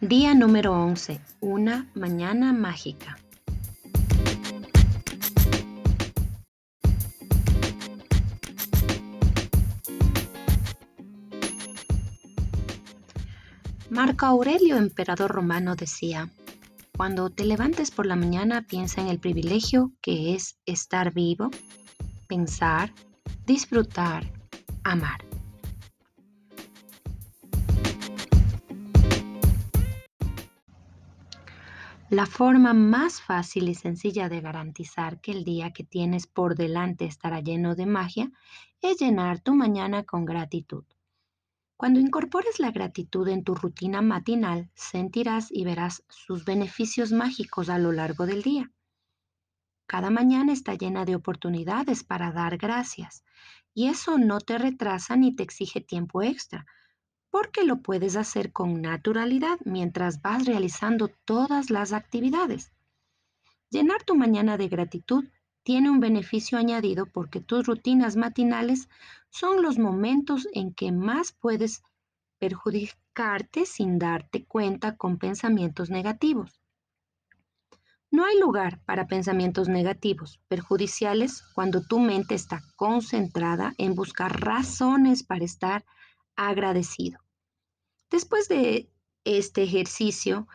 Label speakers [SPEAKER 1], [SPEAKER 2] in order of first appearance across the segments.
[SPEAKER 1] Día número 11. Una mañana mágica. Marco Aurelio, emperador romano, decía, cuando te levantes por la mañana piensa en el privilegio que es estar vivo, pensar, disfrutar, amar. La forma más fácil y sencilla de garantizar que el día que tienes por delante estará lleno de magia es llenar tu mañana con gratitud. Cuando incorpores la gratitud en tu rutina matinal, sentirás y verás sus beneficios mágicos a lo largo del día. Cada mañana está llena de oportunidades para dar gracias y eso no te retrasa ni te exige tiempo extra porque lo puedes hacer con naturalidad mientras vas realizando todas las actividades. Llenar tu mañana de gratitud tiene un beneficio añadido porque tus rutinas matinales son los momentos en que más puedes perjudicarte sin darte cuenta con pensamientos negativos. No hay lugar para pensamientos negativos, perjudiciales, cuando tu mente está concentrada en buscar razones para estar agradecido. Después de este ejercicio,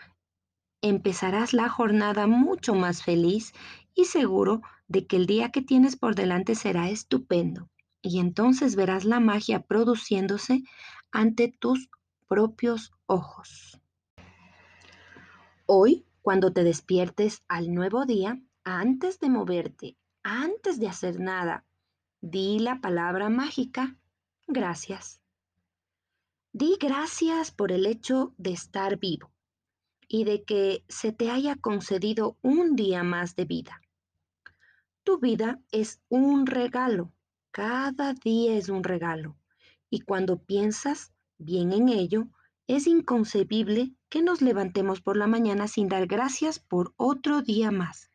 [SPEAKER 1] empezarás la jornada mucho más feliz y seguro de que el día que tienes por delante será estupendo. Y entonces verás la magia produciéndose ante tus propios ojos. Hoy, cuando te despiertes al nuevo día, antes de moverte, antes de hacer nada, di la palabra mágica, gracias. Di gracias por el hecho de estar vivo y de que se te haya concedido un día más de vida. Tu vida es un regalo, cada día es un regalo, y cuando piensas bien en ello, es inconcebible que nos levantemos por la mañana sin dar gracias por otro día más.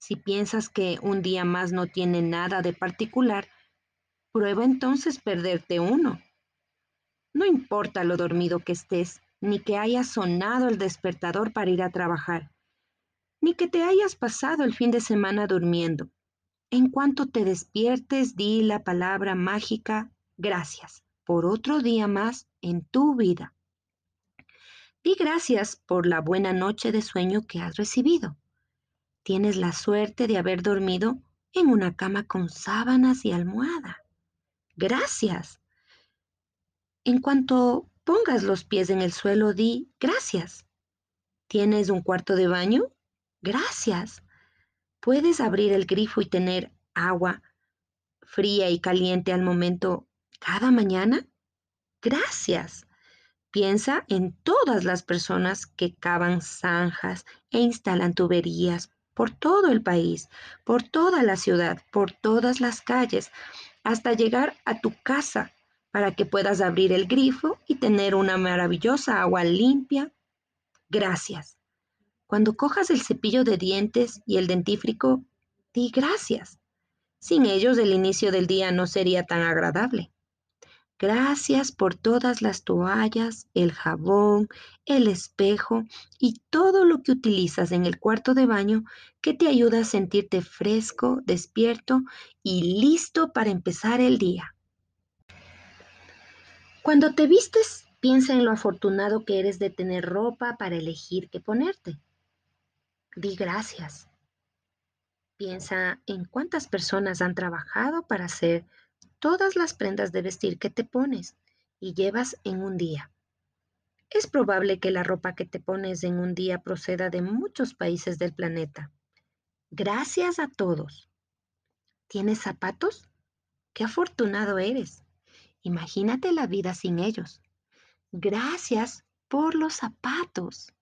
[SPEAKER 1] Si piensas que un día más no tiene nada de particular, prueba entonces perderte uno no importa lo dormido que estés, ni que haya sonado el despertador para ir a trabajar, ni que te hayas pasado el fin de semana durmiendo. En cuanto te despiertes, di la palabra mágica gracias por otro día más en tu vida. Di gracias por la buena noche de sueño que has recibido. Tienes la suerte de haber dormido en una cama con sábanas y almohada. Gracias. En cuanto pongas los pies en el suelo, di gracias. ¿Tienes un cuarto de baño? Gracias. ¿Puedes abrir el grifo y tener agua fría y caliente al momento cada mañana? Gracias. Piensa en todas las personas que cavan zanjas e instalan tuberías por todo el país, por toda la ciudad, por todas las calles, hasta llegar a tu casa para que puedas abrir el grifo y tener una maravillosa agua limpia. Gracias. Cuando cojas el cepillo de dientes y el dentífrico, di gracias. Sin ellos el inicio del día no sería tan agradable. Gracias por todas las toallas, el jabón, el espejo y todo lo que utilizas en el cuarto de baño que te ayuda a sentirte fresco, despierto y listo para empezar el día. Cuando te vistes, piensa en lo afortunado que eres de tener ropa para elegir qué ponerte. Di gracias. Piensa en cuántas personas han trabajado para hacer todas las prendas de vestir que te pones y llevas en un día. Es probable que la ropa que te pones en un día proceda de muchos países del planeta. Gracias a todos. ¿Tienes zapatos? ¡Qué afortunado eres! Imagínate la vida sin ellos. Gracias por los zapatos.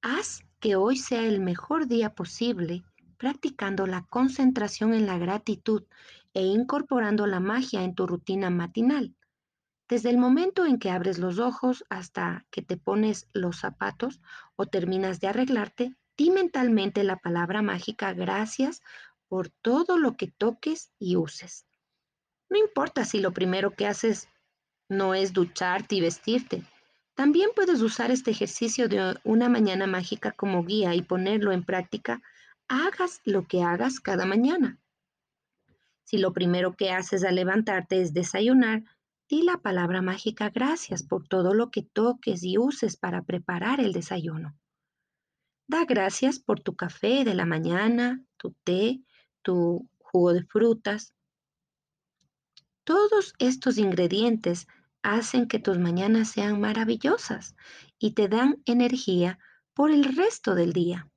[SPEAKER 1] Haz que hoy sea el mejor día posible practicando la concentración en la gratitud e incorporando la magia en tu rutina matinal. Desde el momento en que abres los ojos hasta que te pones los zapatos o terminas de arreglarte, di mentalmente la palabra mágica gracias por todo lo que toques y uses. No importa si lo primero que haces no es ducharte y vestirte. También puedes usar este ejercicio de una mañana mágica como guía y ponerlo en práctica, hagas lo que hagas cada mañana. Si lo primero que haces al levantarte es desayunar, di la palabra mágica gracias por todo lo que toques y uses para preparar el desayuno. Da gracias por tu café de la mañana, tu té, tu jugo de frutas. Todos estos ingredientes hacen que tus mañanas sean maravillosas y te dan energía por el resto del día.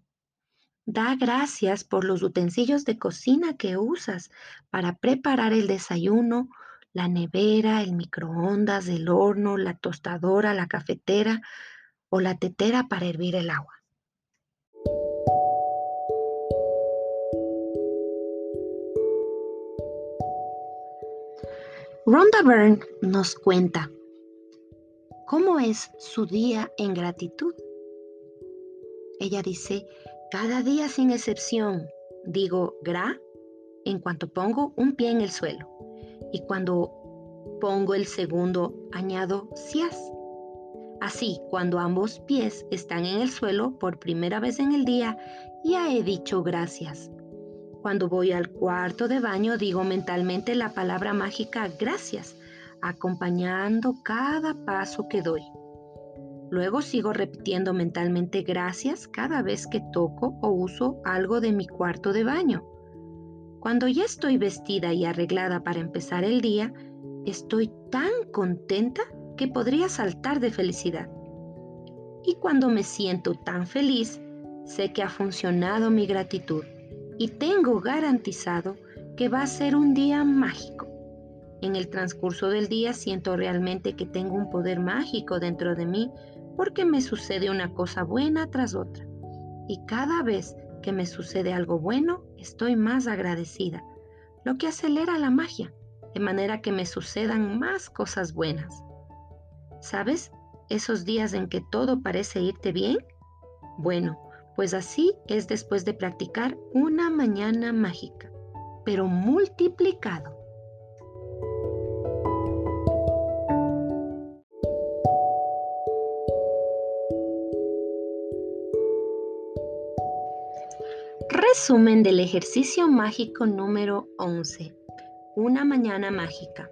[SPEAKER 1] Da gracias por los utensilios de cocina que usas para preparar el desayuno, la nevera, el microondas, el horno, la tostadora, la cafetera o la tetera para hervir el agua. Rhonda Byrne nos cuenta cómo es su día en gratitud. Ella dice, cada día sin excepción digo gra en cuanto pongo un pie en el suelo y cuando pongo el segundo añado sias. Así, cuando ambos pies están en el suelo por primera vez en el día, ya he dicho gracias. Cuando voy al cuarto de baño digo mentalmente la palabra mágica gracias, acompañando cada paso que doy. Luego sigo repitiendo mentalmente gracias cada vez que toco o uso algo de mi cuarto de baño. Cuando ya estoy vestida y arreglada para empezar el día, estoy tan contenta que podría saltar de felicidad. Y cuando me siento tan feliz, sé que ha funcionado mi gratitud y tengo garantizado que va a ser un día mágico. En el transcurso del día siento realmente que tengo un poder mágico dentro de mí porque me sucede una cosa buena tras otra. Y cada vez que me sucede algo bueno, estoy más agradecida, lo que acelera la magia, de manera que me sucedan más cosas buenas. ¿Sabes? Esos días en que todo parece irte bien. Bueno, pues así es después de practicar una mañana mágica, pero multiplicado. Resumen del ejercicio mágico número 11. Una mañana mágica.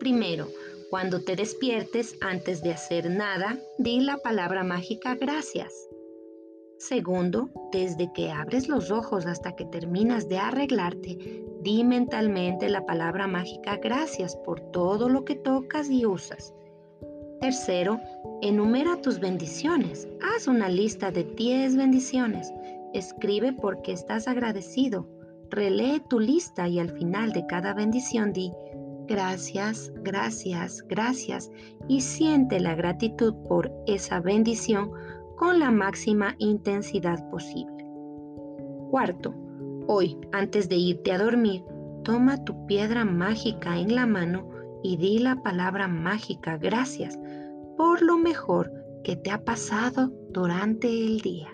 [SPEAKER 1] Primero, cuando te despiertes antes de hacer nada, di la palabra mágica gracias. Segundo, desde que abres los ojos hasta que terminas de arreglarte, di mentalmente la palabra mágica gracias por todo lo que tocas y usas. Tercero, enumera tus bendiciones. Haz una lista de 10 bendiciones. Escribe por qué estás agradecido. Relee tu lista y al final de cada bendición di gracias, gracias, gracias y siente la gratitud por esa bendición con la máxima intensidad posible. Cuarto, hoy, antes de irte a dormir, toma tu piedra mágica en la mano y di la palabra mágica gracias por lo mejor que te ha pasado durante el día.